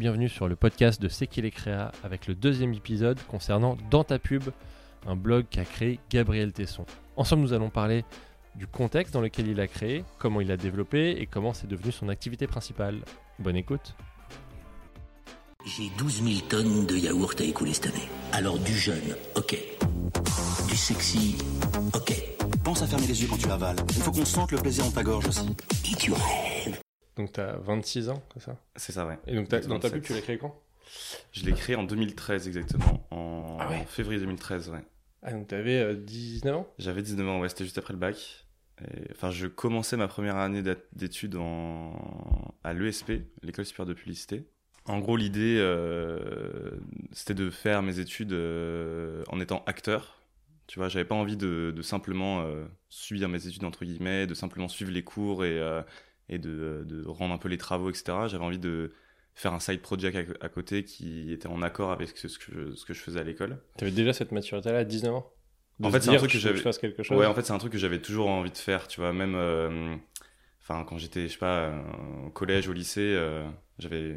bienvenue sur le podcast de C'est qui les créa avec le deuxième épisode concernant Dans ta pub, un blog qu'a créé Gabriel Tesson. Ensemble, nous allons parler du contexte dans lequel il a créé, comment il l'a développé et comment c'est devenu son activité principale. Bonne écoute. J'ai 12 000 tonnes de yaourt à écouler cette année. Alors du jeune, ok. Du sexy, ok. Pense à fermer les yeux quand tu avales. Il faut qu'on sente le plaisir dans ta gorge aussi. Et tu rêves. Donc tu as 26 ans, c'est ça? C'est ça, ouais. Et donc t'as- dans ta 27. pub, tu l'as créé quand? Je l'ai créé en 2013 exactement, en Ah ouais. février 2013, ouais. Ah donc t'avais euh, 19 ans? J'avais 19 ans, ouais, c'était juste après le bac. Et, enfin, je commençais ma première année d'études en... à l'ESP, l'école supérieure de publicité. En gros, l'idée, euh, c'était de faire mes études euh, en étant acteur. Tu vois, j'avais pas envie de, de simplement euh, suivre mes études, entre guillemets, de simplement suivre les cours et, et de, de rendre un peu les travaux, etc. J'avais envie de faire un side project à, à côté qui était en accord avec ce, ce que, je, ce que je faisais à l'école. T'avais déjà cette maturité-là à 19 ans? De En fait, c'est un truc que j'avais- Ouais, en fait, c'est un truc que j'avais toujours envie de faire, tu vois, même euh, quand j'étais je sais pas euh, au collège, au lycée, euh, j'avais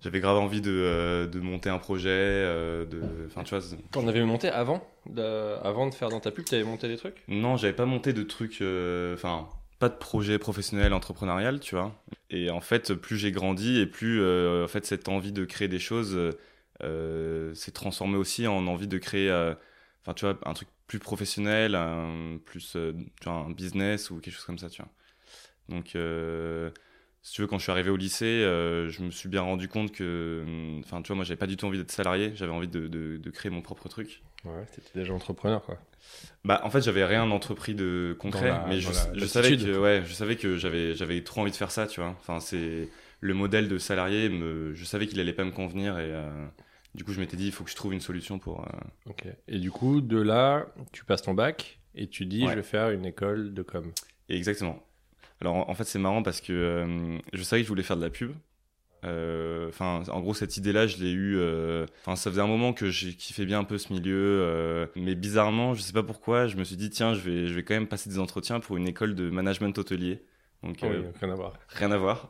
j'avais grave envie de, euh, de monter un projet euh, de enfin tu vois, on avait monté avant de, avant de faire dans ta pub, t'avais monté des trucs? Non, j'avais pas monté de trucs euh, enfin pas de projet professionnel entrepreneurial, tu vois. Et en fait, plus j'ai grandi et plus euh, en fait cette envie de créer des choses euh, euh, s'est transformée aussi en envie de créer enfin tu vois un truc plus professionnel, plus tu vois, un business ou quelque chose comme ça, tu vois. Donc si tu veux quand je suis arrivé au lycée, euh, je me suis bien rendu compte que enfin tu vois moi j'avais pas du tout envie d'être salarié, j'avais envie de, de, de créer mon propre truc. Ouais, t'étais déjà entrepreneur quoi. Bah, en fait, j'avais rien entrepris de concret, la- mais je, la- je savais que, ouais, je savais que j'avais, j'avais trop envie de faire ça, tu vois. Enfin, c'est le modèle de salarié, me, je savais qu'il allait pas me convenir et euh, du coup, je m'étais dit, il faut que je trouve une solution pour. euh, Ok. Et du coup, de là, tu passes ton bac et tu dis, Ouais. je vais faire une école de com. Exactement. Alors, en, fait, c'est marrant parce que euh, je savais que je voulais faire de la pub. Euh, Enfin, en gros, cette idée-là, je l'ai eue. euh, Enfin, ça faisait un moment que j'ai kiffé bien un peu ce milieu, mais bizarrement, je sais pas pourquoi, je me suis dit tiens, je vais, je vais quand même passer des entretiens pour une école de management hôtelier. Donc, Ah oui, euh, rien à voir. rien à voir.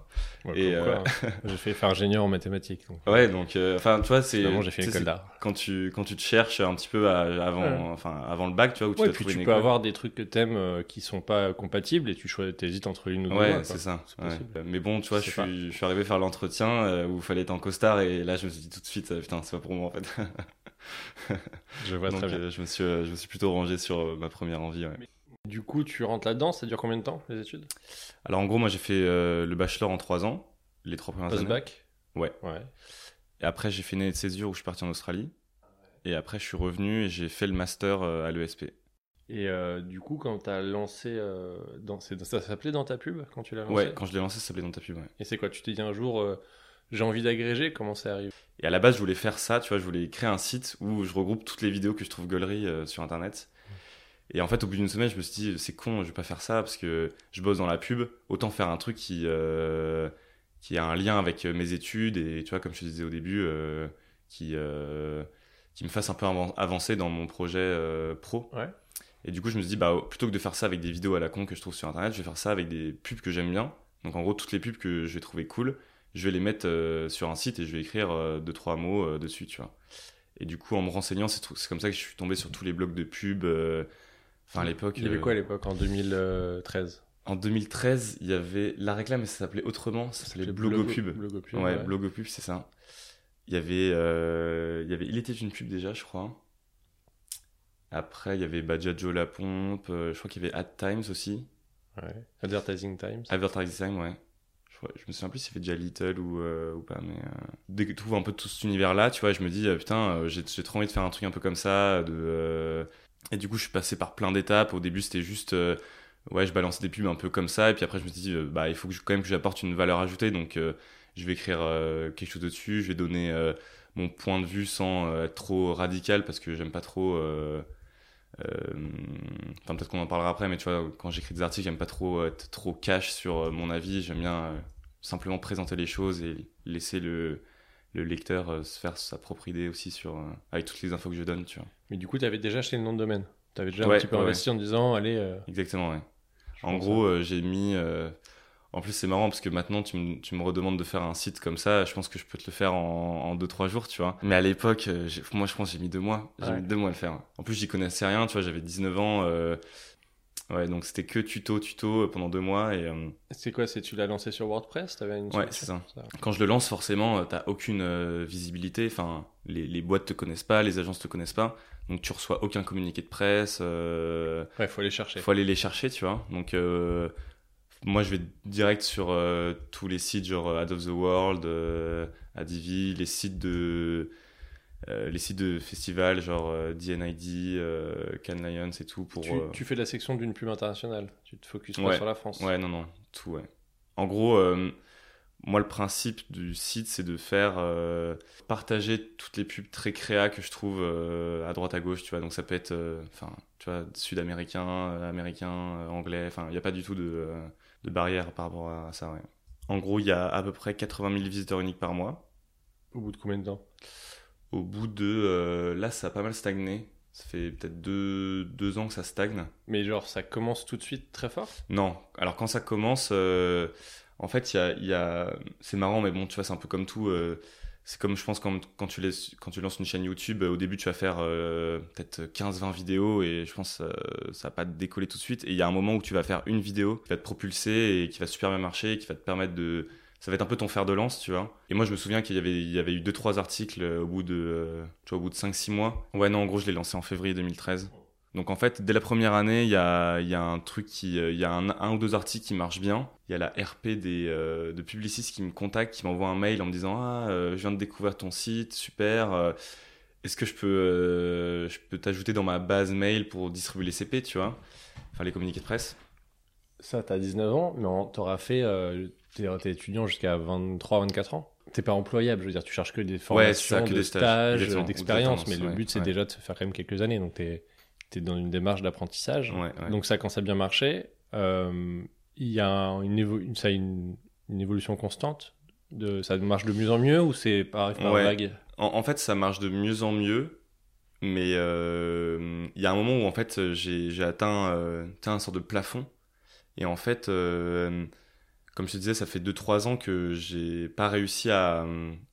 Et, hein. j'ai fait faire ingénieur en mathématiques. Donc, Ouais, donc, euh, enfin, tu vois, c'est. j'ai fait tu école d'art. Quand tu, quand tu te cherches un petit peu à- avant, Ouais. enfin, avant le bac, tu vois, où tu Ouais, dois puis tu peux école. avoir des trucs que t'aimes euh, qui sont pas compatibles et tu choisis, t'hésites entre une ou deux. Ouais, c'est ça. Mais bon, tu vois, Je suis, je suis arrivé faire l'entretien euh, où il fallait être en costard et là, je me suis dit tout de suite, euh, putain, c'est pas pour moi en fait. Je vois Donc, très bien. euh, je me suis, euh, je me suis plutôt rangé sur euh, ma première envie. ouais. Du coup, tu rentres là-dedans, ça dure combien de temps, les études? Alors, en gros, moi, j'ai fait euh, le bachelor en trois ans, les trois premières années. Post-bac? Ouais. Ouais. Et après, j'ai fait une année de césure où je suis parti en Australie. Et après, je suis revenu et j'ai fait le master euh, à l'ESP. Et euh, du coup, quand t'as lancé, euh, dans, ça s'appelait dans ta pub quand tu l'as lancé? Ouais, quand je l'ai lancé, ça s'appelait dans ta pub. Ouais. Et c'est quoi Tu te dis un jour, euh, j'ai envie d'agréger, comment ça arrive Et à la base, je voulais faire ça, tu vois, je voulais créer un site où je regroupe toutes les vidéos que je trouve gaulerie euh, sur Internet. Et en fait, au bout d'une semaine, je me suis dit, c'est con, je vais pas faire ça parce que je bosse dans la pub, autant faire un truc qui, euh, qui a un lien avec euh, mes études et, tu vois, comme je te disais au début, euh, qui, euh, qui me fasse un peu avan- avancer dans mon projet pro. Ouais. Et du coup, je me suis dit, bah, plutôt que de faire ça avec des vidéos à la con que je trouve sur Internet, je vais faire ça avec des pubs que j'aime bien. Donc, en gros, toutes les pubs que je vais trouver cool, je vais les mettre sur un site et je vais écrire deux, trois mots dessus, tu vois. Et du coup, en me renseignant, c'est comme ça que je suis tombé sur tous les blogs de pub. Enfin, à l'époque. Il y avait euh, quoi à l'époque, en 2013 En 2013, il y avait la réclame, mais ça s'appelait autrement. Ça s'appelait Blogopub. Blogopub, Ouais, Blogopub, c'est ça. Il y avait, euh, il y avait, il était une pub déjà, je crois. Après, il y avait Badjajo La Pompe. euh, je crois qu'il y avait Ad Times aussi. Ouais. Advertising Times. Advertising Time, ouais. Je, crois- je me souviens plus s'il fait déjà Little ou, euh, ou pas, mais euh, dès que tu trouves un peu tout cet univers-là, tu vois, je me dis, putain, j'ai j'ai trop envie de faire un truc un peu comme ça. De, Et du coup, je suis passé par plein d'étapes. Au début, c'était juste, euh, ouais, je balançais des pubs un peu comme ça, et puis après, je me suis dit, euh, bah, il faut que je- quand même que j'apporte une valeur ajoutée, donc euh, je vais écrire quelque chose dessus, je vais donner mon point de vue sans être trop radical, parce que j'aime pas trop. Enfin, peut-être qu'on en parlera après, mais tu vois, quand j'écris des articles, j'aime pas trop être trop cash sur mon avis. J'aime bien simplement présenter les choses et laisser le, le lecteur euh, se faire sa propre idée aussi sur, euh, avec toutes les infos que je donne, tu vois. Mais du coup, tu avais déjà acheté le nom de domaine. Tu avais déjà un Ouais, petit peu ouais, investi en disant, allez. euh, Exactement, ouais. je En gros, j'ai mis. En plus, c'est marrant parce que maintenant, tu me, tu me redemandes de faire un site comme ça. Je pense que je peux te le faire en 2-3 jours, tu vois. Mais à l'époque, moi, je pense que j'ai mis deux mois. J'ai Ouais. mis deux mois à le faire. En plus, j'y connaissais rien, tu vois. J'avais 19 ans. euh, Ouais, donc c'était que tuto, tuto euh, pendant deux mois. Et euh, C'est quoi C'est tu l'as lancé sur WordPress? Une Ouais, c'est quand je le lance, forcément, euh, t'as aucune euh, visibilité. Enfin, les, les boîtes te connaissent pas, les agences te connaissent pas. Donc tu reçois aucun communiqué de presse. euh, Ouais, faut aller chercher. faut aller les chercher, tu vois. Donc, moi, je vais direct sur tous les sites, genre Ad of the World, Adivi, les sites de. Euh, les sites de festivals genre euh, DNID, euh, Cannes Lions et tout pour Tu, euh, tu fais la section d'une pub internationale. Tu te focuses pas sur la France. ouais non non. Tout ouais. En gros euh, moi le principe du site c'est de faire partager toutes les pubs très créa que je trouve à droite à gauche tu vois. Donc ça peut être enfin tu vois sud-américain américain anglais. Enfin il n'y a pas du tout de, de barrière par rapport à ça ouais. En gros il y a à peu près 80 000 visiteurs uniques par mois. Au bout de combien de temps? Au bout de euh, là ça a pas mal stagné ça fait peut-être deux, deux ans que ça stagne Mais genre, ça commence tout de suite très fort? Non, alors quand ça commence, euh, en fait, il y a, il y a- c'est marrant, mais bon, tu vois, c'est un peu comme tout. euh, c'est comme, je pense, quand, quand, tu laisses, quand tu lances une chaîne YouTube, au début, tu vas faire peut-être 15-20 vidéos et je pense que ça va pas te décoller tout de suite. Et il y a un moment où tu vas faire une vidéo qui va te propulser et qui va super bien marcher, et qui va te permettre de. Ça va être un peu ton fer de lance, tu vois. Et moi, je me souviens qu'il y avait, il y avait eu 2-3 articles euh, au bout de, euh, tu vois, au bout de 5-6 mois. Ouais, non, en gros, je l'ai lancé en février 2013. Donc en fait, dès la première année, il y a, y a un truc qui, euh, il y a un, un ou deux articles qui marchent bien. Il y a la RP des de publicistes qui me contactent, qui m'envoient un mail en me disant ah je viens de découvrir ton site, super. Est-ce que je peux, je peux t'ajouter dans ma base mail pour distribuer les CP, tu vois, enfin les communiqués de presse. Ça, t'as 19 ans, mais t'auras fait. Euh, t'es t'es étudiant jusqu'à 23-24 ans. T'es pas employable, je veux dire, tu cherches que des formations, ça, que de des stages, stages, d'expérience. Mais le ouais, but, c'est ouais. déjà de se faire quand même quelques années. Donc, t'es es dans une démarche d'apprentissage. Ouais, ouais. Donc, ça, quand ça a bien marché, euh, il y a une, évo- ça a une, une évolution constante. De, ça marche de mieux en mieux ou c'est pareil par Ouais. vague? En, en fait, ça marche de mieux en mieux, mais euh, il y a un moment où en fait j'ai j'ai atteint, euh, atteint un sort de plafond. Et en fait, euh, comme je te disais, ça fait 2-3 ans que j'ai pas réussi à,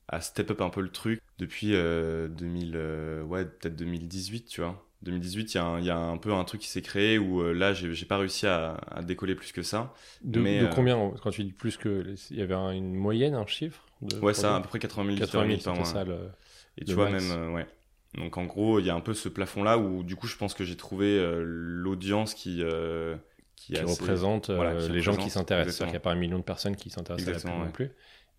à step up un peu le truc depuis euh, 2000, euh, ouais, peut-être 2018, tu vois. 2018, il y, a un- il y a un peu un truc qui s'est créé où euh, là, j'ai pas réussi à, à décoller plus que ça. De, Mais, de euh, combien Quand tu dis plus que. Il y avait un- une moyenne, un chiffre de Ouais, ça, à peu près 80 000 visiteurs 80 000, uniques par mois. ça le. Et Le tu vois, max. même, euh, ouais. Donc en gros, il y a un peu ce plafond-là où du coup, je pense que j'ai trouvé euh, l'audience qui, euh, qui, qui assez- représente euh, voilà, qui les gens qui s'intéressent. C'est-à-dire qu'il n'y a pas un million de personnes qui s'intéressent à la pub non plus.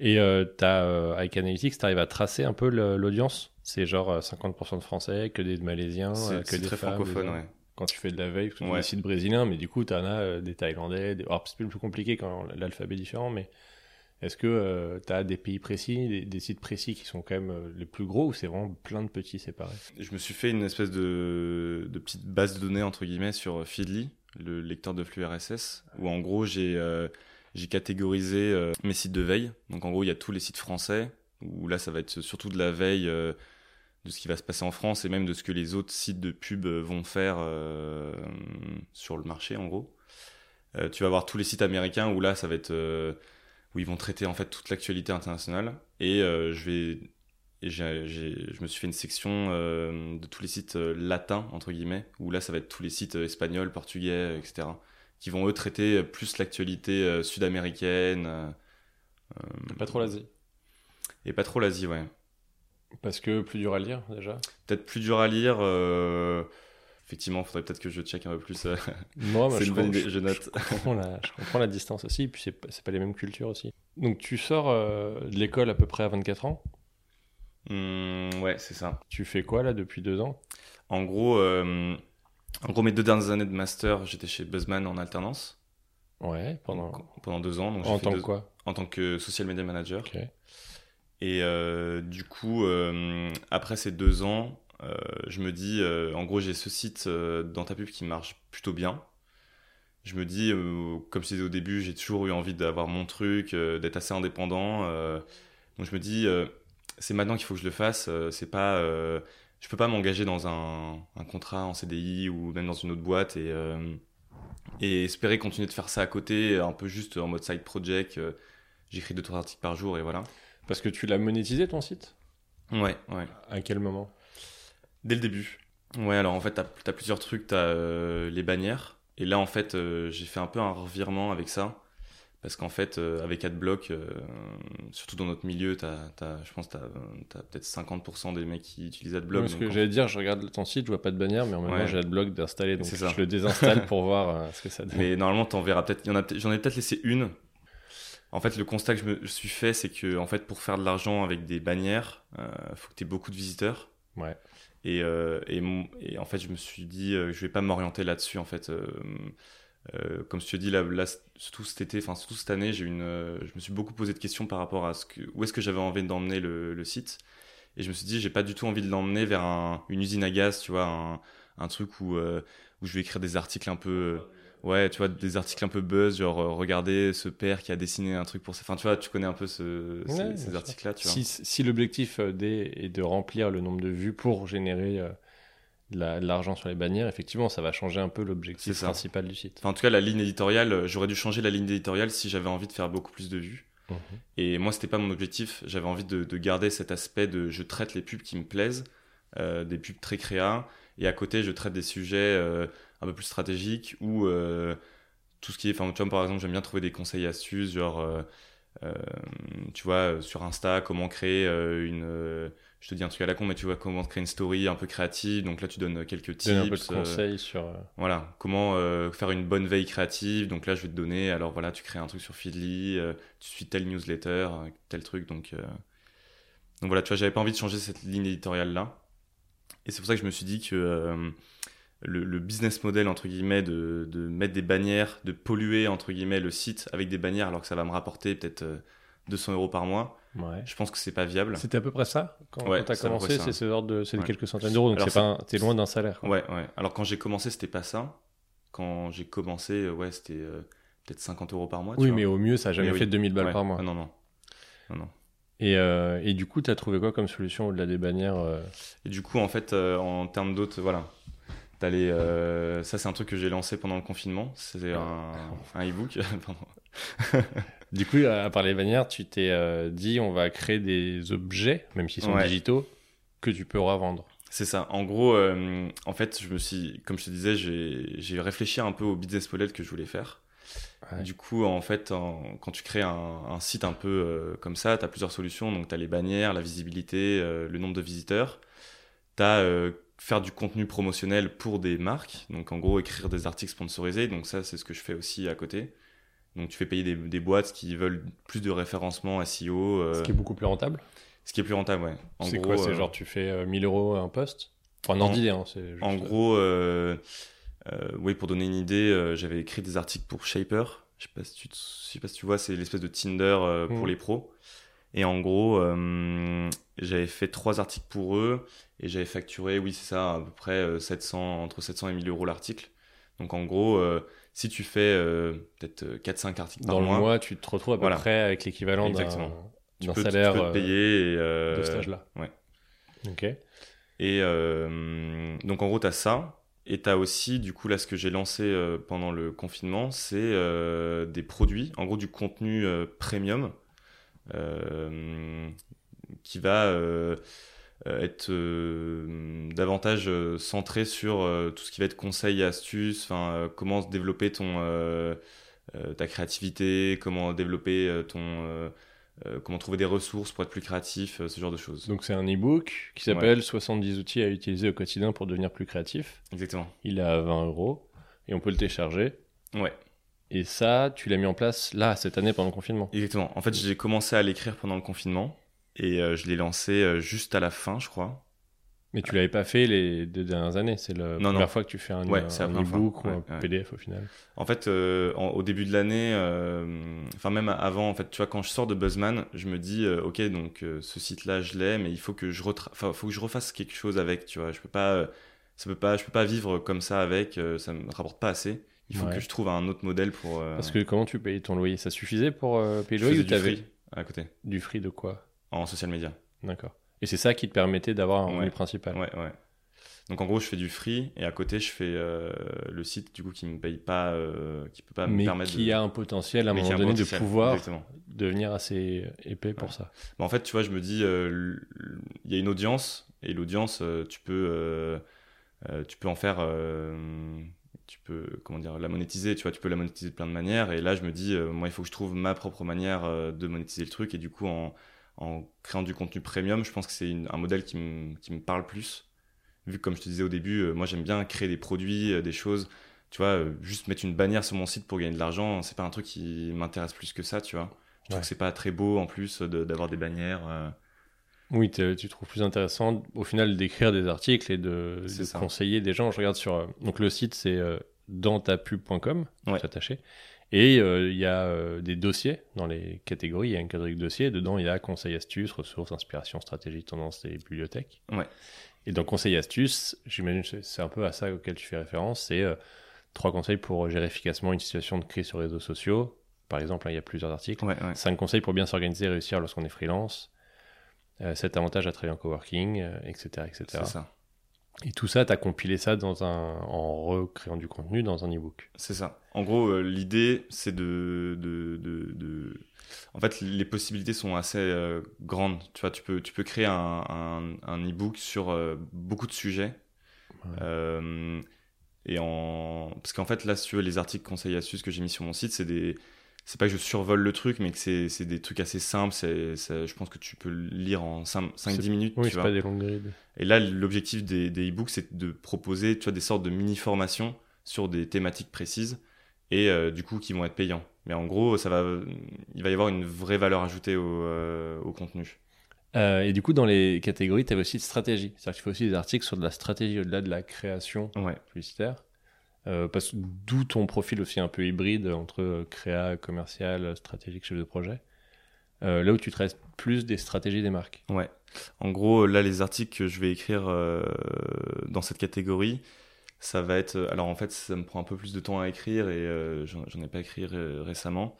Et euh, t'as, euh, avec Analytics, tu arrives à tracer un peu l'audience. C'est genre euh, 50% de Français, que des Malaisiens, euh, que c'est des très femmes, francophone, des hommes. ouais. Quand tu fais de la veille, parce que tu Ouais. des sites brésiliens, mais du coup, tu en as euh, des Thaïlandais. Des... Alors, c'est plus compliqué quand l'alphabet est différent, mais est-ce que tu as des pays précis, des, des sites précis qui sont quand même euh, les plus gros ou c'est vraiment plein de petits séparés? Je me suis fait une espèce de, de petite base de données, entre guillemets, sur Feedly, le lecteur de flux RSS, où en gros, j'ai euh, catégorisé euh, mes sites de veille. Donc en gros, il y a tous les sites français, où là, ça va être surtout de la veille euh, de ce qui va se passer en France et même de ce que les autres sites de pub vont faire sur le marché, en gros. Tu vas avoir tous les sites américains où là, ça va être où ils vont traiter en fait toute l'actualité internationale. Et je vais et j'ai- je me suis fait une section euh, de tous les sites euh, latins entre guillemets où là, ça va être tous les sites euh, espagnols, portugais, etc. Qui vont eux traiter plus l'actualité sud-américaine Pas trop l'Asie. et pas trop l'Asie, ouais. Parce que plus dur à lire déjà. Peut-être plus dur à lire. Effectivement, faudrait peut-être que je check un peu plus. Moi, je, une bonne comprends- idée, je note. Je comprends, la, je comprends la distance aussi, puis c'est pas, c'est pas les mêmes cultures aussi. Donc tu sors de l'école à peu près à 24 ans. Hum, ouais, c'est ça. Tu fais quoi là depuis deux ans? En gros, euh, en gros, mes deux dernières années de master, j'étais chez Buzzman en alternance Ouais, pendant. pendant deux ans. Donc En tant que deux- quoi? En tant que social media manager. Et euh, du coup, euh, après ces deux ans, je me dis, en gros, j'ai ce site dans ta pub qui marche plutôt bien. Je me dis, comme je disais au début, j'ai toujours eu envie d'avoir mon truc, d'être assez indépendant. donc je me dis, c'est maintenant qu'il faut que je le fasse. euh, c'est pas, euh, je peux pas m'engager dans un, un contrat en CDI ou même dans une autre boîte et, euh, et espérer continuer de faire ça à côté, un peu juste en mode side project. J'écris deux trois articles par jour et voilà. Parce que tu l'as monétisé ton site? Ouais, ouais. À quel moment? Dès le début. Ouais, alors en fait, t'as as plusieurs trucs. T'as euh, les bannières. Et là, en fait, j'ai fait un peu un revirement avec ça. Parce qu'en fait, euh, avec Adblock, euh, surtout dans notre milieu, t'as- je pense que t'as, t'as peut-être 50% des mecs qui utilisent Adblock. Parce donc que en- j'allais dire, je regarde ton site, je vois pas de bannière, mais en même temps, Ouais. j'ai Adblock d'installer, donc je le désinstalle pour voir euh, ce que ça donne. Mais normalement, t'en verras peut-être. il J'en ai peut-être laissé une. En fait, le constat que je me suis fait, c'est que en fait, pour faire de l'argent avec des bannières, euh, faut que tu aies beaucoup de visiteurs. Ouais. Et, et, en fait, je me suis dit, je vais pas m'orienter là-dessus. En fait, Euh, comme je te dis, là, là, surtout cet été, enfin surtout cette année, j'ai une, euh, je me suis beaucoup posé de questions par rapport à ce que, où est-ce que j'avais envie d'emmener le, le site. Et je me suis dit, j'ai pas du tout envie de l'emmener vers un- une usine à gaz, tu vois, un, un truc où, euh, où je vais écrire des articles un peu, ouais, tu vois, des articles un peu buzz, genre, regardez ce père qui a dessiné un truc pour ça. Enfin, tu vois, tu connais un peu ce, ces- Ouais, articles-là, tu vois. Si, si l'objectif est de remplir le nombre de vues pour générer de la- de l'argent sur les bannières, effectivement, ça va changer un peu l'objectif principal du site. Enfin, en tout cas, la ligne éditoriale, euh, j'aurais dû changer la ligne éditoriale si j'avais envie de faire beaucoup plus de vues. Mhm. Et moi, c'était pas mon objectif. J'avais envie de, de garder cet aspect de je traite les pubs qui me plaisent, euh, des pubs très créa, et à côté, je traite des sujets euh, un peu plus stratégiques ou euh, tout ce qui est. Enfin, tu vois, par exemple, j'aime bien trouver des conseils et astuces, genre, tu vois, sur Insta, comment créer une. Euh, je te dis un truc à la con, mais tu vois, comment créer une story un peu créative. Donc là, tu donnes quelques tips. Donner un peu de euh, conseils sur. euh, voilà, comment euh, faire une bonne veille créative. Donc là, je vais te donner, alors voilà, tu crées un truc sur Feedly, euh, tu suis telle newsletter, euh, tel truc. Donc, euh, donc voilà, tu vois, j'avais pas envie de changer cette ligne éditoriale-là. Et c'est pour ça que je me suis dit que euh, le, le business model, entre guillemets, de, de mettre des bannières, de polluer, entre guillemets, le site avec des bannières alors que ça va me rapporter peut-être euh, 200 euros par mois, Ouais. je pense que c'est pas viable. C'était à peu près ça quand, Ouais, quand à peu commencé, c'est ce de, c'est de Ouais. quelques centaines d'euros, donc c'est pas, t'es loin d'un salaire. quoi. Ouais, ouais. Alors quand j'ai commencé, c'était pas ça. Quand j'ai commencé, euh, ouais, c'était euh, peut-être 50 euros par mois. tu Oui, vois. mais au mieux, ça a jamais Mais oui. fait 2000 balles par mois. Ah, non, non. Non, non. Et, euh, et du coup, t'as trouvé quoi comme solution au-delà des bannières euh, Et du coup, en fait, en termes d'autres, voilà. Les, euh, ça, c'est un truc que j'ai lancé pendant le confinement. C'est un, un e-book. Du coup, à part les bannières, tu t'es euh, dit on va créer des objets, même s'ils sont Ouais. digitaux, que tu peux revendre. C'est ça. En gros, euh, en fait, je me suis, comme je te disais, j'ai réfléchi un peu au business model que je voulais faire. Ouais. Du coup, en fait, en- quand tu crées un, un site un peu euh, comme ça, tu as plusieurs solutions. Donc, tu as les bannières, la visibilité, le nombre de visiteurs. Tu as faire du contenu promotionnel pour des marques. Donc, en gros, écrire des articles sponsorisés. Donc, ça, c'est ce que je fais aussi à côté. Donc, tu fais payer des, des boîtes qui veulent plus de référencement SEO. euh, Ce qui est beaucoup plus rentable. ce qui est plus rentable, ouais. C'est quoi C'est euh, genre tu fais euh, 1000 euros un poste? Enfin, ordre En- hein, juste- En gros, euh, euh, oui, pour donner une idée, euh, j'avais écrit des articles pour Shaper. Je sais pas si tu, te- je sais pas si tu vois, c'est l'espèce de Tinder euh, pour Mhm. les pros. Et en gros, euh, j'avais fait trois articles pour eux et j'avais facturé, oui, c'est ça, à peu près euh, 700, entre 700 et 1000 euros l'article. Donc en gros, euh, si tu fais euh, peut-être euh, 4-5 articles Dans par le mois, mois, tu te retrouves à peu Voilà. près avec l'équivalent d'un Exactement. tu peux, salaire te euh, payer. Et, euh, de stage là. ouais. Ok. Et euh, donc en gros, tu as ça. Et tu as aussi, du coup, là, ce que j'ai lancé euh, pendant le confinement, c'est euh, des produits, en gros du contenu euh, premium, euh, qui va euh, euh, être euh, davantage euh, centré sur euh, tout ce qui va être conseils et astuces, enfin, euh, comment développer ton, euh, euh, ta créativité, comment développer euh, ton... euh, euh, comment trouver des ressources pour être plus créatif, euh, ce genre de choses. Donc c'est un e-book qui s'appelle 70 outils à utiliser au quotidien pour devenir plus créatif. Exactement. Il est à 20 euros et on peut le télécharger. Ouais. Et ça, tu l'as mis en place là, cette année, pendant le confinement. Exactement. En fait, j'ai commencé à l'écrire pendant le confinement et euh, je l'ai lancé euh, juste à la fin, je crois. Mais tu l'avais pas fait les deux dernières années. C'est la Non, première non. fois que tu fais un, Ouais, un e-book ou un ouais. PDF au final. En fait, euh, en- au début de l'année, euh, enfin même avant, en fait, tu vois, quand je sors de Buzzman, je me dis, euh, ok, donc ce site-là, je l'ai, mais il faut que je faut que je refasse quelque chose avec, tu vois. Je peux pas, ça peut pas, je peux pas vivre comme ça avec, ça me rapporte pas assez. Il faut que je trouve un autre modèle pour. Parce que comment tu payais ton loyer? Ça suffisait pour payer le loyer ou du t'avais free à côté, du free de quoi? En social media. D'accord. Et c'est ça qui te permettait d'avoir un Ouais. revenu principal. Ouais, ouais. Donc en gros, je fais du free et à côté, je fais euh, le site du coup qui me paye pas, euh, qui peut pas me Mais permettre qui de. a un potentiel à un mais qui moment un donné de pouvoir Exactement. devenir assez épais pour Ouais. ça. Bah, en fait, tu vois, je me dis, euh, il y a une audience et l'audience, euh, tu peux, tu peux en faire, tu peux, comment dire, la monétiser. Tu vois, tu peux la monétiser de plein de manières. Et là, je me dis, moi, il faut que je trouve ma propre manière de monétiser le truc. Et du coup, en, en créant du contenu premium, je pense que c'est un modèle qui me, qui me parle plus. Vu que, comme je te disais au début, euh, moi, j'aime bien créer des produits, euh, des choses. Tu vois, euh, juste mettre une bannière sur mon site pour gagner de l'argent, c'est pas un truc qui m'intéresse plus que ça, tu vois. Je trouve Ouais. que c'est pas très beau en plus de- d'avoir des bannières. Oui, tu trouves plus intéressant au final d'écrire des articles et de, conseiller des gens. Je regarde sur. donc le site c'est euh, dantapub.com, Ouais. tout attaché. Et euh, il y a euh, des dossiers dans les catégories. Il y a une catégorie de dossiers. Dedans, il y a conseils, astuces, ressources, inspiration, stratégie, tendance et bibliothèque. Ouais. Et dans conseils, astuces, j'imagine que c'est- un peu à ça auquel tu fais référence. C'est euh, trois conseils pour gérer efficacement une situation de crise sur les réseaux sociaux. Par exemple, hein, il y a plusieurs articles. Ouais, ouais. 5 conseils pour bien s'organiser et réussir lorsqu'on est freelance. 7 avantages à travailler en coworking, etc. etc. C'est ça. Et tout ça, tu as compilé ça dans un, en recréant du contenu dans un e-book. C'est ça. En gros, euh, l'idée, c'est de, de, de, de- En fait, les possibilités sont assez euh, grandes. Tu vois, tu peux, tu peux créer un, un, un e-book sur euh, beaucoup de sujets. Ouais. Et en... Parce qu'en fait, là, si tu veux, les articles conseils et astuces que j'ai mis sur mon site, c'est des... C'est pas que je survole le truc, mais que c'est c'est des trucs assez simples. C'est, je pense que tu peux le lire en 5-10 C'est- minutes. Oui, tu c'est vois. pas des longues grides. Et là, l'objectif des, des e-books, c'est de proposer tu vois, des sortes de mini-formations sur des thématiques précises et euh, du coup qui vont être payants. Mais en gros, ça va, il va y avoir une vraie valeur ajoutée au, euh, au contenu. Euh, et du coup, dans les catégories, tu avais aussi de stratégie. C'est-à-dire qu'il faut aussi des articles sur de la stratégie au-delà de la création Ouais, publicitaire. Euh, d'où ton profil aussi un peu hybride entre euh, créa, commercial, stratégique, chef de projet. Euh, là où tu traites plus des stratégies des marques. ouais. En gros, là, les articles que je vais écrire euh, dans cette catégorie, ça va être. Alors en fait, ça me prend un peu plus de temps à écrire et euh, j'en ai pas écrit ré- récemment.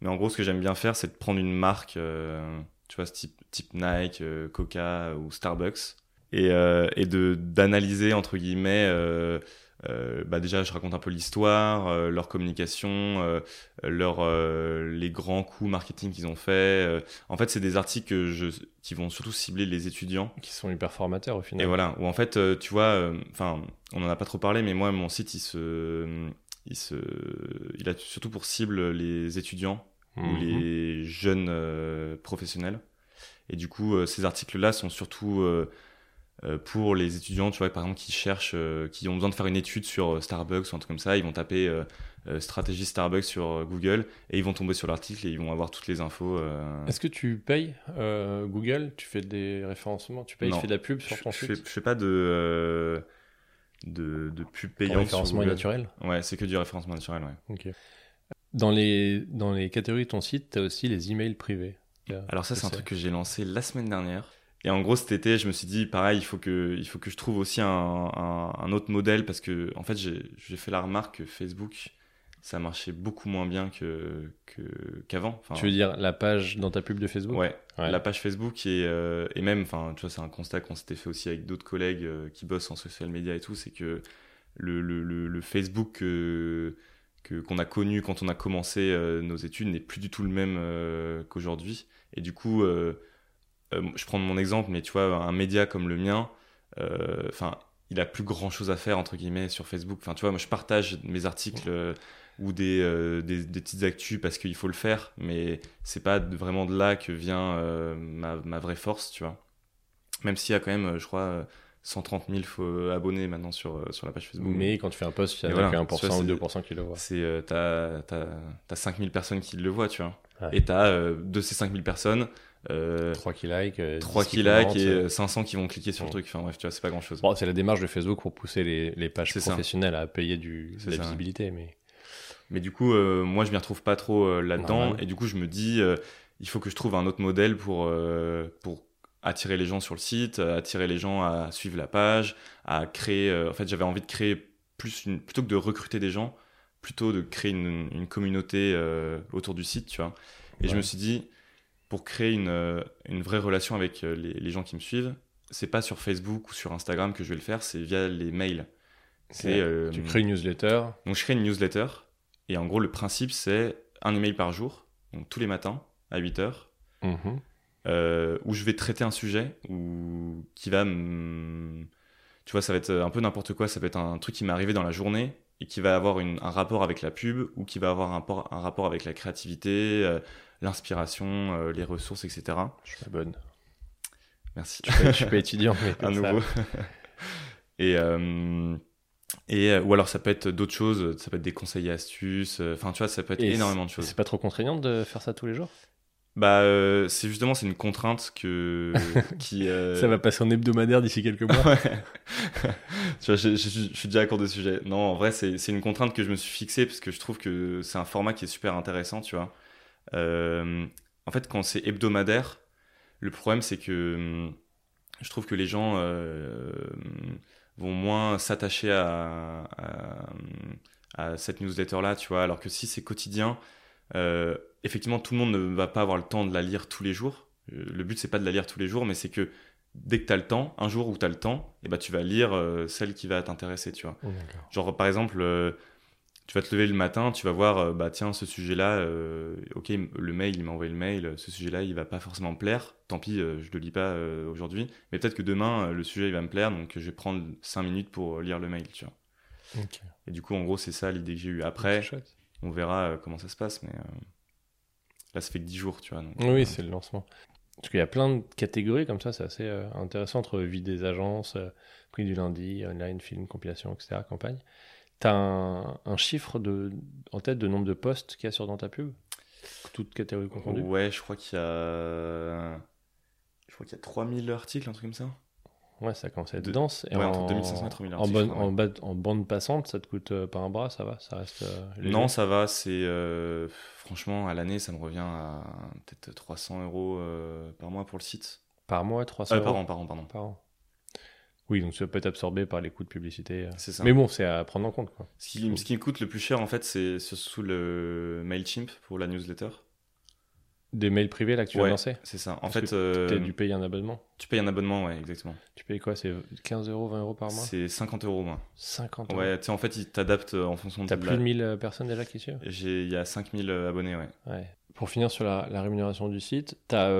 Mais en gros, ce que j'aime bien faire, c'est de prendre une marque, euh, tu vois, type, type Nike, euh, Coca ou Starbucks, et, euh, et d'analyser entre guillemets. Euh, bah déjà, je raconte un peu l'histoire, euh, leur communication, euh, leur euh, les grands coups marketing qu'ils ont fait. En fait, c'est des articles que je, qui vont surtout cibler les étudiants. Qui sont hyper formateurs au final. Et voilà, où en fait, tu vois, enfin, on en a pas trop parlé, mais moi, mon site, il se, il se, il a surtout pour cible les étudiants ou Mhm. les jeunes professionnels. Et du coup, ces articles-là sont surtout pour les étudiants, tu vois, par exemple, qui cherchent, euh, qui ont besoin de faire une étude sur euh, Starbucks ou un truc comme ça. Ils vont taper euh, euh, stratégie Starbucks sur euh, Google et ils vont tomber sur l'article et ils vont avoir toutes les infos. euh, Est-ce que tu payes euh, Google? Tu fais des référencements? Tu payes Non. Tu fais de la pub sur ton je site? fais, je fais pas de, euh, de, de pub payante. référencement naturel? Ouais, c'est que du référencement naturel, ouais. Ok. Dans les, dans les catégories de ton site, tu as aussi les emails privés. Alors ça, c'est un truc que j'ai lancé la semaine dernière. Et en gros, cet été, je me suis dit, pareil, il faut que, il faut que je trouve aussi un, un, un autre modèle parce que, en fait, j'ai fait la remarque que Facebook, ça marchait beaucoup moins bien que que- qu'avant. Enfin, Tu veux dire la page dans ta pub de Facebook? Ouais, Ouais. la page Facebook et, euh, et même, enfin, tu vois, c'est un constat qu'on s'était fait aussi avec d'autres collègues euh, qui bossent en social media et tout, c'est que le, le, le, le Facebook que que- qu'on a connu quand on a commencé euh, nos études n'est plus du tout le même qu'aujourd'hui. Et du coup, je prends mon exemple, mais tu vois, un média comme le mien, euh, enfin, il a plus grand chose à faire entre guillemets sur Facebook. Enfin, tu vois, moi, je partage mes articles. euh, ou des, euh, des, des petites actus parce qu'il faut le faire, mais c'est pas vraiment de là que vient euh, ma, ma vraie force, tu vois. Même s'il y a quand même, euh, je crois, euh, 130 000 faux abonnés maintenant sur, euh, sur la page Facebook. Mais quand tu fais un post, il y a voilà, que 1% tu vois, ou c'est- 2% qui le voient. C'est, euh, t'as, t'as, t'as 5000 personnes qui le voient, tu vois. Ouais. Et t'as, euh, de ces 5000 personnes, euh, 3 qui like, euh, 3 10 qui like commentent, et euh. euh, 500 qui vont cliquer sur le truc. Enfin bref, tu vois, c'est pas grand chose. Bon, c'est la démarche de Facebook pour pousser les, les pages ça. professionnelles à payer du, de la ça. visibilité. Mais... Mais du coup, euh, moi, je m'y retrouve pas trop euh, là-dedans. Et du coup, je me dis, euh, il faut que je trouve un autre modèle pour, euh, pour attirer les gens sur le site, euh, attirer les gens à suivre la page, à créer. euh, en fait, j'avais envie de créer plus une, plutôt que de recruter des gens, plutôt de créer une, une communauté euh, autour du site, tu vois. Et je me suis dit, pour créer une, euh, une vraie relation avec euh, les, les gens qui me suivent, c'est pas sur Facebook ou sur Instagram que je vais le faire, c'est via les mails. C'est, euh, Tu crées une newsletter. Donc je crée une newsletter et en gros le principe c'est un email par jour, donc tous les matins à 8 heures, Mhm. euh, où je vais traiter un sujet ou qui va me... Tu vois, ça va être un peu n'importe quoi, ça peut être un truc qui m'est arrivé dans la journée et qui va avoir une- un rapport avec la pub ou qui va avoir un, por- un rapport avec la créativité, euh, l'inspiration, euh, les ressources, etc. Je. Merci. Suis pas- je suis pas étudiant, mais ça. nouveau. et euh, et ou alors ça peut être d'autres choses, ça peut être des conseils et astuces. Enfin, tu vois, ça peut être Et énormément de choses. C'est pas trop contraignant de faire ça tous les jours? Bah, euh, c'est justement c'est une contrainte que qui. euh, Ça va passer en hebdomadaire d'ici quelques mois. Tu vois, je, je- je suis déjà à court de sujet. Non, en vrai, c'est c'est une contrainte que je me suis fixée parce que je trouve que c'est un format qui est super intéressant, tu vois. Euh, en fait, quand c'est hebdomadaire, le problème, c'est que hum, je trouve que les gens vont moins s'attacher à, à, à cette newsletter-là, tu vois. Alors que si c'est quotidien, euh, effectivement, tout le monde ne va pas avoir le temps de la lire tous les jours. Euh, Le but, c'est pas de la lire tous les jours, mais c'est que dès que tu as le temps, un jour où tu as le temps, et bah, tu vas lire euh, celle qui va t'intéresser, tu vois. Genre, par exemple, euh, tu vas te lever le matin, tu vas voir, euh, bah tiens, ce sujet-là, ok, le mail, il m'a envoyé le mail, ce sujet-là, il va pas forcément me plaire, tant pis, je le lis pas aujourd'hui, mais peut-être que demain, le sujet, il va me plaire, donc je vais prendre 5 minutes pour lire le mail, tu vois. Et du coup, en gros, c'est ça l'idée que j'ai eue. Après, on verra comment ça se passe, mais là, ça fait que 10 jours, tu vois. donc, Oui, euh, c'est le lancement. Parce qu'il y a plein de catégories comme ça, c'est assez euh, intéressant entre vie des agences, euh, prix du lundi, online, film, compilation, etc., campagne. T'as un, un chiffre de, en tête de nombre de posts qu'il y a sur dans ta pub? Toutes catégories confondues? Ouais, je crois qu'il y a. Je crois qu'il y a 3000 articles, un truc comme ça. Ouais, ça commence à être De- dense. Et ouais, en, entre 2500 et 3000 en, articles, bande passante, ça te coûte euh, pas un bras, ça va Ça reste. euh, Non, ça va, c'est. euh, franchement, à l'année, ça me revient à peut-être 300 euros par mois pour le site. Par mois, 300 Euh, euros par an, par an, pardon. Par an. Oui, donc ça peut être absorbé par les coûts de publicité. C'est ça. Mais bon, c'est à prendre en compte. Quoi. Ce qui, ce qui me coûte le plus cher, en fait, c'est surtout le MailChimp pour la newsletter. Des mails privés là que tu Ouais. lancer C'est ça. En Parce fait, euh, T'as dû payer un abonnement. tu payes un abonnement, ouais, exactement. Tu payes quoi C'est 15 euros, 20 euros par mois C'est 50 euros, moi. 50 euros. Ouais, tu sais, en fait, ils t'adaptent euh, en fonction de T'as la- plus de 1000 euh, personnes déjà qui suivent Il y a 5000 abonnés, ouais. Ouais. Pour finir sur la, la rémunération du site, tu as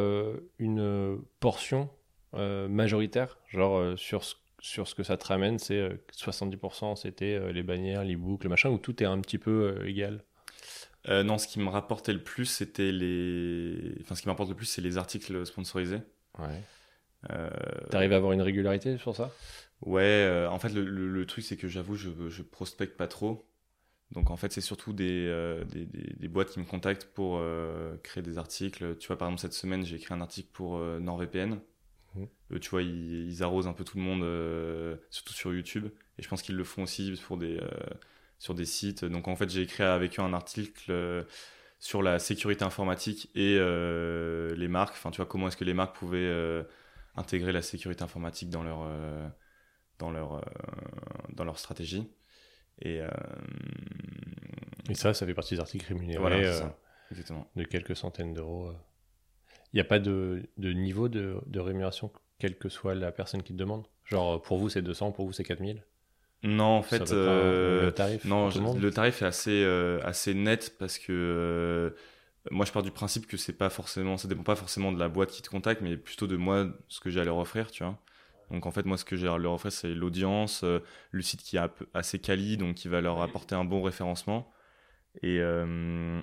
une euh, portion euh, majoritaire, genre euh, sur, ce, sur ce que ça te ramène, c'est euh, 70% c'était euh, les bannières, l'e-book, le machin, où tout est un petit peu euh, égal. Euh, non, ce qui me rapportait le plus, c'était les. Enfin, ce qui m'apporte le plus, c'est les articles sponsorisés. Ouais. Euh, T'arrives à avoir une régularité sur ça? Ouais, euh, en fait, le, le- le truc, c'est que j'avoue, je, je prospecte pas trop. Donc, en fait, c'est surtout des, euh, des, des- des boîtes qui me contactent pour euh, créer des articles. Tu vois, par exemple, cette semaine, j'ai écrit un article pour euh, NordVPN. Mhm. Eux, tu vois, ils, ils arrosent un peu tout le monde, euh, surtout sur YouTube. Et je pense qu'ils le font aussi pour des, euh, sur des sites. Donc, en fait, j'ai écrit avec eux un article euh, sur la sécurité informatique et euh, les marques. Enfin, tu vois, comment est-ce que les marques pouvaient euh, intégrer la sécurité informatique dans leur, euh, dans leur, dans leur stratégie. Et Et ça, ça fait partie des articles rémunérés voilà, de quelques centaines d'euros. Il n'y a pas de, de niveau de, de rémunération, quelle que soit la personne qui te demande? Genre, pour vous, c'est 200, pour vous, c'est 4000 Non, en fait, euh, le tarif non, le le tarif est assez, euh, assez net parce que euh, moi, je pars du principe que c'est pas forcément, ça dépend pas forcément de la boîte qui te contacte, mais plutôt de moi, ce que j'ai à leur offrir, tu vois. Donc en fait, moi, ce que j'ai à leur offrir, c'est l'audience, euh, le site qui est assez quali, donc qui va leur apporter un bon référencement. Et, euh,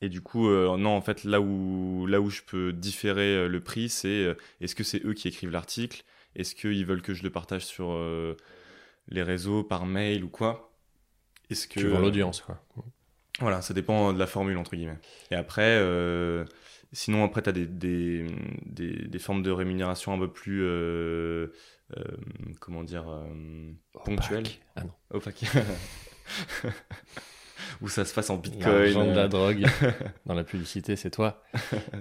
et du coup, euh, non, en fait, là où, là où je peux différer euh, le prix, c'est euh, est-ce que c'est eux qui écrivent l'article? Est-ce qu'ils veulent que je le partage sur euh, les réseaux, par mail ou quoi Est-ce que Tu vends l'audience, quoi. voilà, ça dépend de la formule, entre guillemets. Et après, euh, sinon, après, tu as des, des, des, des formes de rémunération un peu plus, euh, euh, comment dire, ponctuelles. Ah non. Opaque. Où ça se passe en bitcoin. L'argent de la drogue dans la publicité, c'est toi.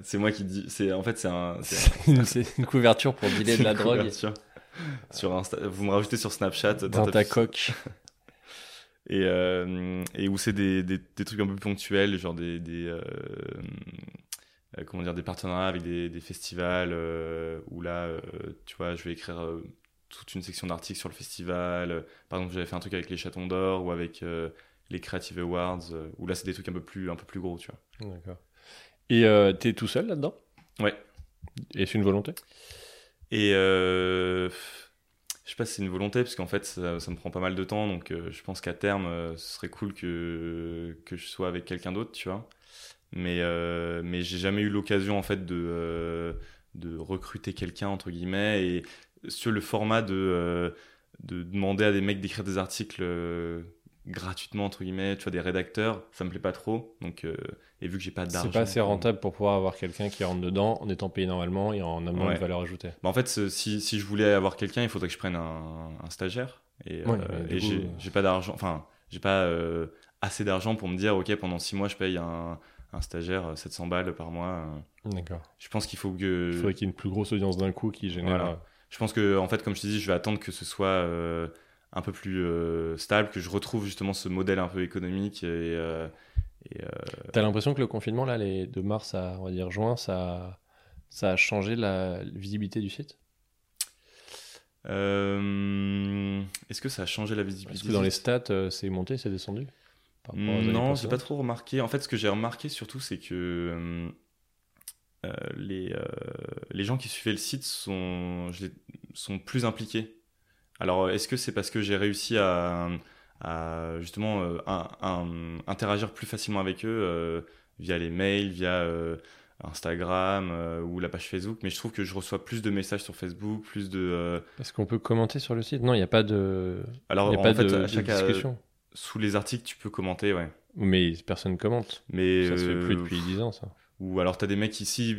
c'est moi qui dis. C'est, en fait, c'est un. c'est- C'est une, couverture pour dealer de la drogue couverture. Sur Insta, vous me rajoutez sur Snapchat. dans ta coque. et, euh, et où c'est des, des, des trucs un peu ponctuels, genre des, des, euh, euh, comment dire, des partenariats avec des, des festivals euh, où là, tu vois, je vais écrire toute une section d'articles sur le festival. Par exemple, j'avais fait un truc avec les Chatons d'Or ou avec les Creative Awards, où là, c'est des trucs un peu plus, un peu plus gros, tu vois. D'accord. Et t'es tout seul là-dedans? Ouais. Et c'est une volonté? Et euh, je sais pas si c'est une volonté, parce qu'en fait, ça, me prend pas mal de temps, donc euh, je pense qu'à terme, euh, ce serait cool que, que je sois avec quelqu'un d'autre, tu vois. Mais, mais j'ai jamais eu l'occasion, en fait, de, de recruter quelqu'un, entre guillemets, et sur le format de, de demander à des mecs d'écrire des articles gratuitement, entre guillemets, tu vois, des rédacteurs, ça me plaît pas trop, donc, euh, et vu que j'ai pas d'argent... C'est pas assez rentable pour pouvoir avoir quelqu'un qui rentre dedans en étant payé normalement et en amenant Ouais. une valeur ajoutée. Bah, en fait, si, si je voulais avoir quelqu'un, il faudrait que je prenne un, un stagiaire. Et, Ouais, euh, et j'ai euh, j'ai pas d'argent, enfin, j'ai pas euh, assez d'argent pour me dire, ok, pendant six mois, je paye un, un stagiaire euh, 700 balles par mois. D'accord. Je pense qu'il faut que. Il faudrait qu'il y ait une plus grosse audience d'un coup qui génère. Voilà. Je pense que, en fait, comme je te dis, je vais attendre que ce soit un peu plus euh, stable, que je retrouve justement ce modèle un peu économique et. euh, et, euh, T'as l'impression que le confinement, là, les, de mars à, on va dire, juin, ça, ça a changé la visibilité du site? Est-ce que ça a changé la visibilité Est-ce que dans les stats, c'est monté, c'est descendu? Non, j'ai pas trop remarqué. En fait, ce que j'ai remarqué surtout, c'est que les, les gens qui suivaient le site sont, sont plus impliqués. Alors, est-ce que c'est parce que j'ai réussi à, à justement euh, interagir plus facilement avec eux euh, via les mails, via euh, Instagram euh, ou la page Facebook? Mais je trouve que je reçois plus de messages sur Facebook, plus de. euh, Est-ce qu'on peut commenter sur le site? Non, il n'y a pas de, Alors, y a en pas fait, de, à chaque euh, discussion. sous les articles, tu peux commenter, ouais. Mais personne commente. Mais Ça se fait plus euh, depuis 10 ans, ça. Ou alors t'as des mecs ici,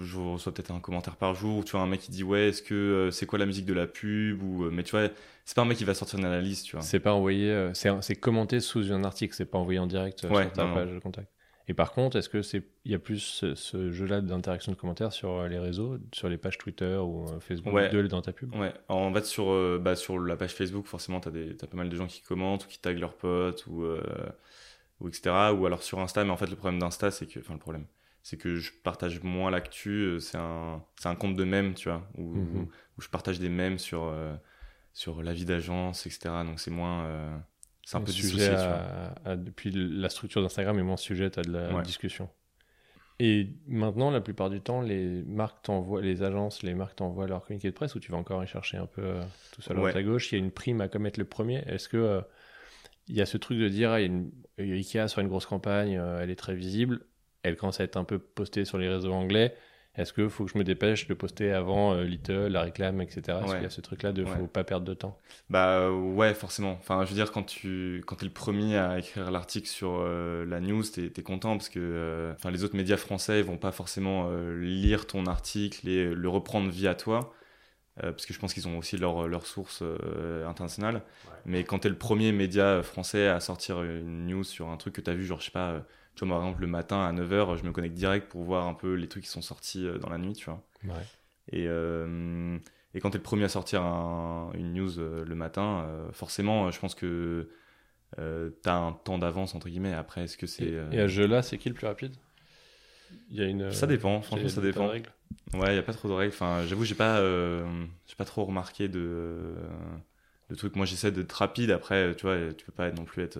je reçois peut-être un commentaire par jour, où tu vois un mec qui dit ouais est-ce que euh, c'est quoi la musique de la pub ou euh, mais tu vois c'est pas un mec qui va sortir une analyse tu vois. C'est pas envoyé, euh, c'est c'est commenté sous un article, c'est pas envoyé en direct euh, Ouais, sur ta non, non. page de contact. Et par contre, est-ce que c'est, il y a plus ce, ce jeu-là d'interaction de commentaires sur les réseaux, sur les pages Twitter ou Facebook Ouais. de dans ta pub? Ouais, en fait sur bah, sur la page Facebook forcément t'as des t'as pas mal de gens qui commentent ou qui taguent leurs potes ou ou etc ou alors sur Insta mais en fait le problème d'Insta c'est que enfin le problème c'est que je partage moins l'actu euh, c'est un c'est un compte de mèmes tu vois où, Mhm. où je partage des mèmes sur euh, sur la vie d'agence etc donc c'est moins euh, c'est un peu sujet à, à- depuis la structure d'Instagram est moins sujette à de la Ouais. discussion. Et maintenant, la plupart du temps, les marques t'envoient, les agences, les marques t'envoient leur communiqué de presse ou tu vas encore y chercher un peu euh, tout seul à Ouais. à gauche? Il y a une prime à commettre le premier. Est-ce que il y a ce truc de dire, ah, il y a une, Ikea sur une grosse campagne, elle est très visible, elle commence à être un peu postée sur les réseaux anglais. Est-ce que faut que je me dépêche de poster avant euh, Little, la réclame, etc. Est-ce Ouais. qu'il y a ce truc-là de Ouais. faut pas perdre de temps? Bah euh, ouais, forcément. Enfin, je veux dire, quand tu quand es le premier à écrire l'article sur euh, la news, t'es es content parce que euh, enfin les autres médias français ils vont pas forcément lire ton article et le reprendre via toi. parce que je pense qu'ils ont aussi leurs leurs sources internationales. Mais quand t'es le premier média français à sortir une news sur un truc que t'as vu, genre, je sais pas, tu vois, par exemple, le matin à 9h, je me connecte direct pour voir un peu les trucs qui sont sortis euh, dans la nuit, tu vois. Ouais. Et, euh, et quand tu es le premier à sortir un- une news euh, le matin, euh, forcément, je pense que euh, tu as un temps d'avance, entre guillemets. Après, est-ce que c'est. Et, à ce jeu-là, c'est qui le plus rapide? Il y a une. Ça dépend, franchement, ça dépend. Ouais, il n'y a pas trop de règles. Enfin, j'avoue, j'ai pas, j'ai pas trop remarqué de, de trucs. Moi, j'essaie d'être rapide. Après, tu vois, tu peux pas non plus être.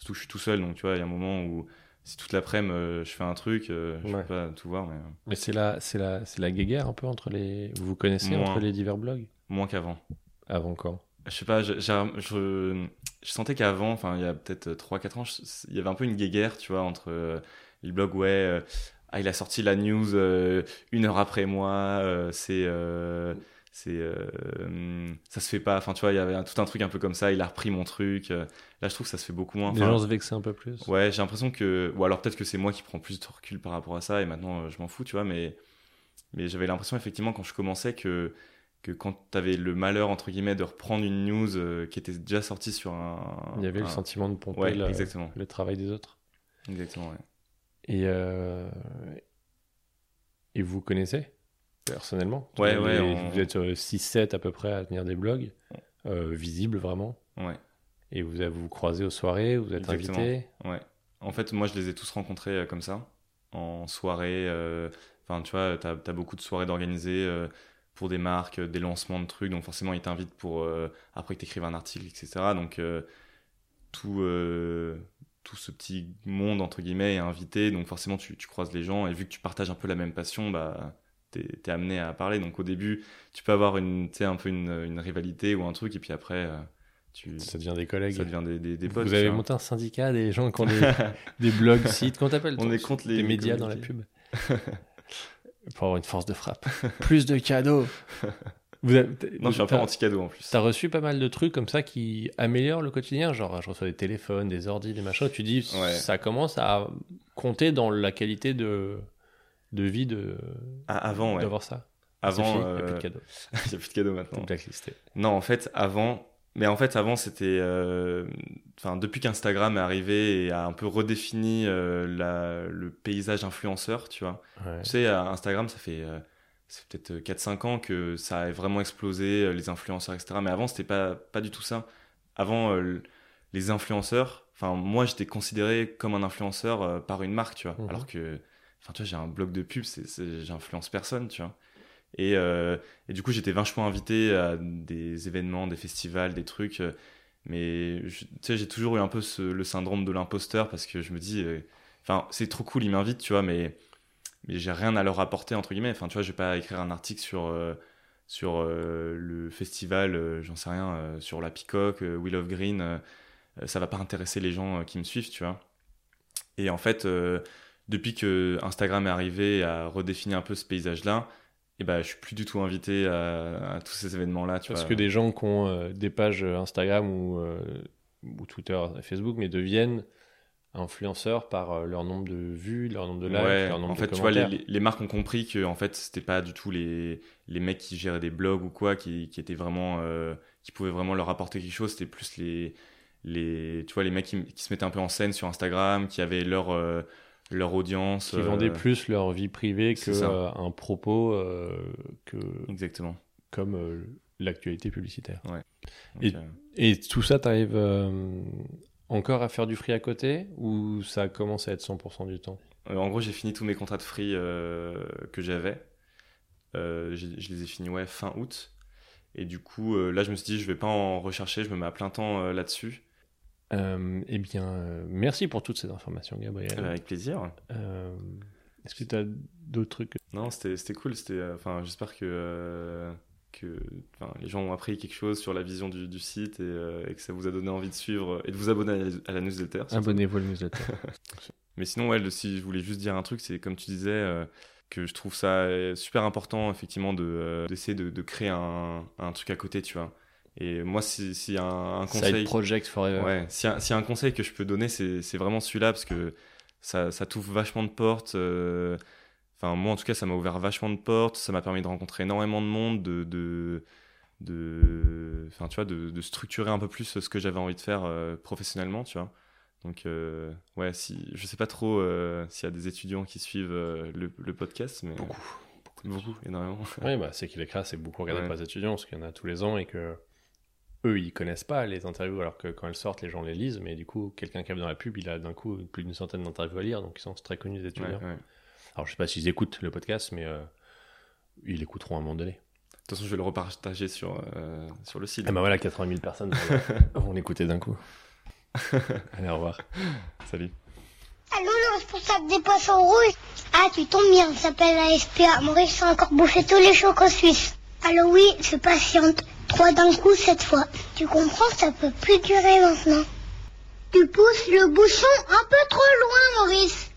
Surtout que je suis tout seul, donc tu vois, il y a un moment où si toute l'après-midi euh, je fais un truc, euh, je Ouais. peux pas tout voir, mais euh, Mais c'est la, c'est la, c'est la guéguerre un peu entre les. Vous vous connaissez Moins. entre les divers blogs? Moins qu'avant. Avant quand? Je sais pas, je, j'ai- je, je sentais qu'avant, enfin il y a peut-être 3-4 ans, je- il y avait un peu une guéguerre, tu vois, entre euh, les blogs, ouais, ah, il a sorti la news une heure après moi, c'est... c'est euh, ça se fait pas. Enfin tu vois il y avait un- tout un truc un peu comme ça. Il a repris mon truc. Euh, là je trouve que ça se fait beaucoup moins. Les gens se vexaient un peu plus. ouais j'ai l'impression que ou alors peut-être que c'est moi qui prends plus de recul par rapport à ça et maintenant euh, je m'en fous tu vois mais mais j'avais l'impression effectivement quand je commençais que que quand t'avais le malheur entre guillemets de reprendre une news qui était déjà sortie sur un Il y avait le sentiment de pomper ouais exactement. le travail des autres. exactement ouais. Et, et vous connaissez personnellement Ouais, Vous ouais, on- Vous êtes euh, 6-7 à peu près à tenir des blogs, euh, visibles vraiment. ouais Et vous avez- vous, croisez aux soirées, vous êtes Exactement. invité. ouais en fait moi je les ai tous rencontrés euh, comme ça en soirée. euh, Enfin, tu vois, t'as as beaucoup de soirées d'organiser pour des marques, des lancements de trucs. Donc, forcément, ils t'invitent pour euh, après que t'écrives un article, etc. Donc, euh, tout, euh, tout ce petit monde, entre guillemets, est invité. Donc, forcément, tu, tu croises les gens. Et vu que tu partages un peu la même passion, bah, t'es es amené à parler. Donc, au début, tu peux avoir une, un peu une, une rivalité ou un truc. Et puis après, euh, tu, Ça devient des collègues. ça devient des, des, des potes. Vous avez monté un syndicat des gens qui ont des, des blogs, sites, comment t'appelles On est contre les médias dans la pub. Pour avoir une force de frappe. Plus de cadeaux. Vous avez- Non, je suis un peu anti-cadeau en plus. T'as reçu pas mal de trucs comme ça qui améliorent le quotidien, genre je reçois des téléphones, des ordis, des machins. Tu dis Ouais. ça commence à compter dans la qualité de de vie de Ah, avant, ouais. d'avoir ça. Avant, C'est fini, y a plus euh, de cadeaux. il n'y a plus de cadeaux maintenant. Blacklisté. Non, en fait, avant. Mais en fait, avant, c'était. euh, Enfin, depuis qu'Instagram est arrivé et a un peu redéfini euh, la... le paysage influenceur, tu vois. Ouais. Tu sais, Instagram, ça fait. euh, C'est peut-être 4-5 ans que ça a vraiment explosé, euh, les influenceurs, etc. Mais avant, c'était pas, pas du tout ça. Avant, euh, les influenceurs. Enfin, moi, j'étais considéré comme un influenceur euh, par une marque, tu vois. Mhm. Alors que. Enfin, tu vois, j'ai un blog de pub, j'influence personne, tu vois. Et, euh, et du coup, j'étais vachement invité à des événements, des festivals, des trucs. euh, mais tu sais, j'ai toujours eu un peu le syndrome de l'imposteur parce que je me dis, euh, enfin, c'est trop cool, ils m'invitent, tu vois, mais, mais j'ai rien à leur apporter, entre guillemets. Enfin, tu vois, je vais pas écrire un article sur, sur le festival, j'en sais rien, sur la Peacock, Will of Green. ça va pas intéresser les gens qui me suivent, tu vois. Et en fait, depuis que Instagram est arrivé et a redéfini un peu ce paysage-là, et ben, je suis plus du tout invité à, à tous ces événements-là, Parce vois. que des gens qui ont euh, des pages Instagram ou, euh, ou Twitter, Facebook, mais deviennent influenceurs par euh, leur nombre de vues, leur nombre de likes, Ouais, leur nombre en fait, de tu vois, les, marques ont compris que en fait, c'était pas du tout les, les mecs qui géraient des blogs ou quoi, qui, qui étaient vraiment, euh, qui pouvaient vraiment leur apporter quelque chose. C'était plus les, les, tu vois, les mecs qui, qui se mettaient un peu en scène sur Instagram, qui avaient leur, euh, leur audience. qui euh, vendaient plus leur vie privée ça. euh, un propos euh, que Exactement. comme euh, l'actualité publicitaire. Donc, Et- euh, Et tout ça, t'arrives euh, encore à faire du free à côté ou ça commence à être 100% du temps? Euh, en gros, j'ai fini tous mes contrats de free euh, que j'avais. Euh, je les ai finis ouais, fin août. Et du coup, euh, là, je me suis dit, je vais pas en rechercher, je me mets à plein temps euh, là-dessus. Euh, Eh bien, euh, merci pour toutes ces informations, Gabriel. Euh, avec plaisir. Euh, Est-ce que tu as d'autres trucs Non, c'était cool. Euh, enfin, j'espère que euh, que, les gens ont appris quelque chose sur la vision du, du site et, euh, et que ça vous a donné envie de suivre et de vous abonner à la, à la newsletter. Abonnez-vous à la newsletter. Mais sinon, ouais, le- si je voulais juste dire un truc, c'est comme tu disais, euh, que je trouve ça euh, super important, effectivement, de, euh, d'essayer de, de créer un, un truc à côté, tu vois. Et moi, si, si un, un conseil. Side project forever. Ouais, s'il y, a- s'il y a un conseil que je peux donner, c'est c'est vraiment celui-là, parce que ça, ça t'ouvre vachement de portes. euh, Enfin, moi, en tout cas, ça m'a ouvert vachement de portes, ça m'a permis de rencontrer énormément de monde, de. de de enfin tu vois de, de structurer un peu plus ce que j'avais envie de faire euh, professionnellement tu vois donc euh, ouais si je sais pas trop euh, s'il y a des étudiants qui suivent euh, le, le podcast mais Beaucoup. beaucoup énormément Oui, bah, c'est qu'il écrit, c'est beaucoup regardé Ouais. par les étudiants, parce qu'il y en a tous les ans et que eux, ils connaissent pas les interviews, alors que quand elles sortent, les gens les lisent, mais du coup, quelqu'un qui arrive dans la pub, il a d'un coup plus d'une centaine d'interviews à lire, donc ils sont très connus des étudiants. ouais. Alors, je sais pas s'ils écoutent le podcast, mais euh, ils l'écouteront à un moment donné. de toute façon je vais le repartager sur euh, sur le site Ah bah voilà, 80 000 personnes vont- l'écouter d'un coup. Allez, au revoir. salut Allô, le responsable des poissons rouges Ah, tu tombes bien, il s'appelle la SPA. Maurice a encore bouffé tous les chocs en Suisse. Allô, oui, je patiente. Trois d'un coup cette fois. Tu comprends, ça peut plus durer maintenant. Tu pousses le bouchon un peu trop loin, Maurice.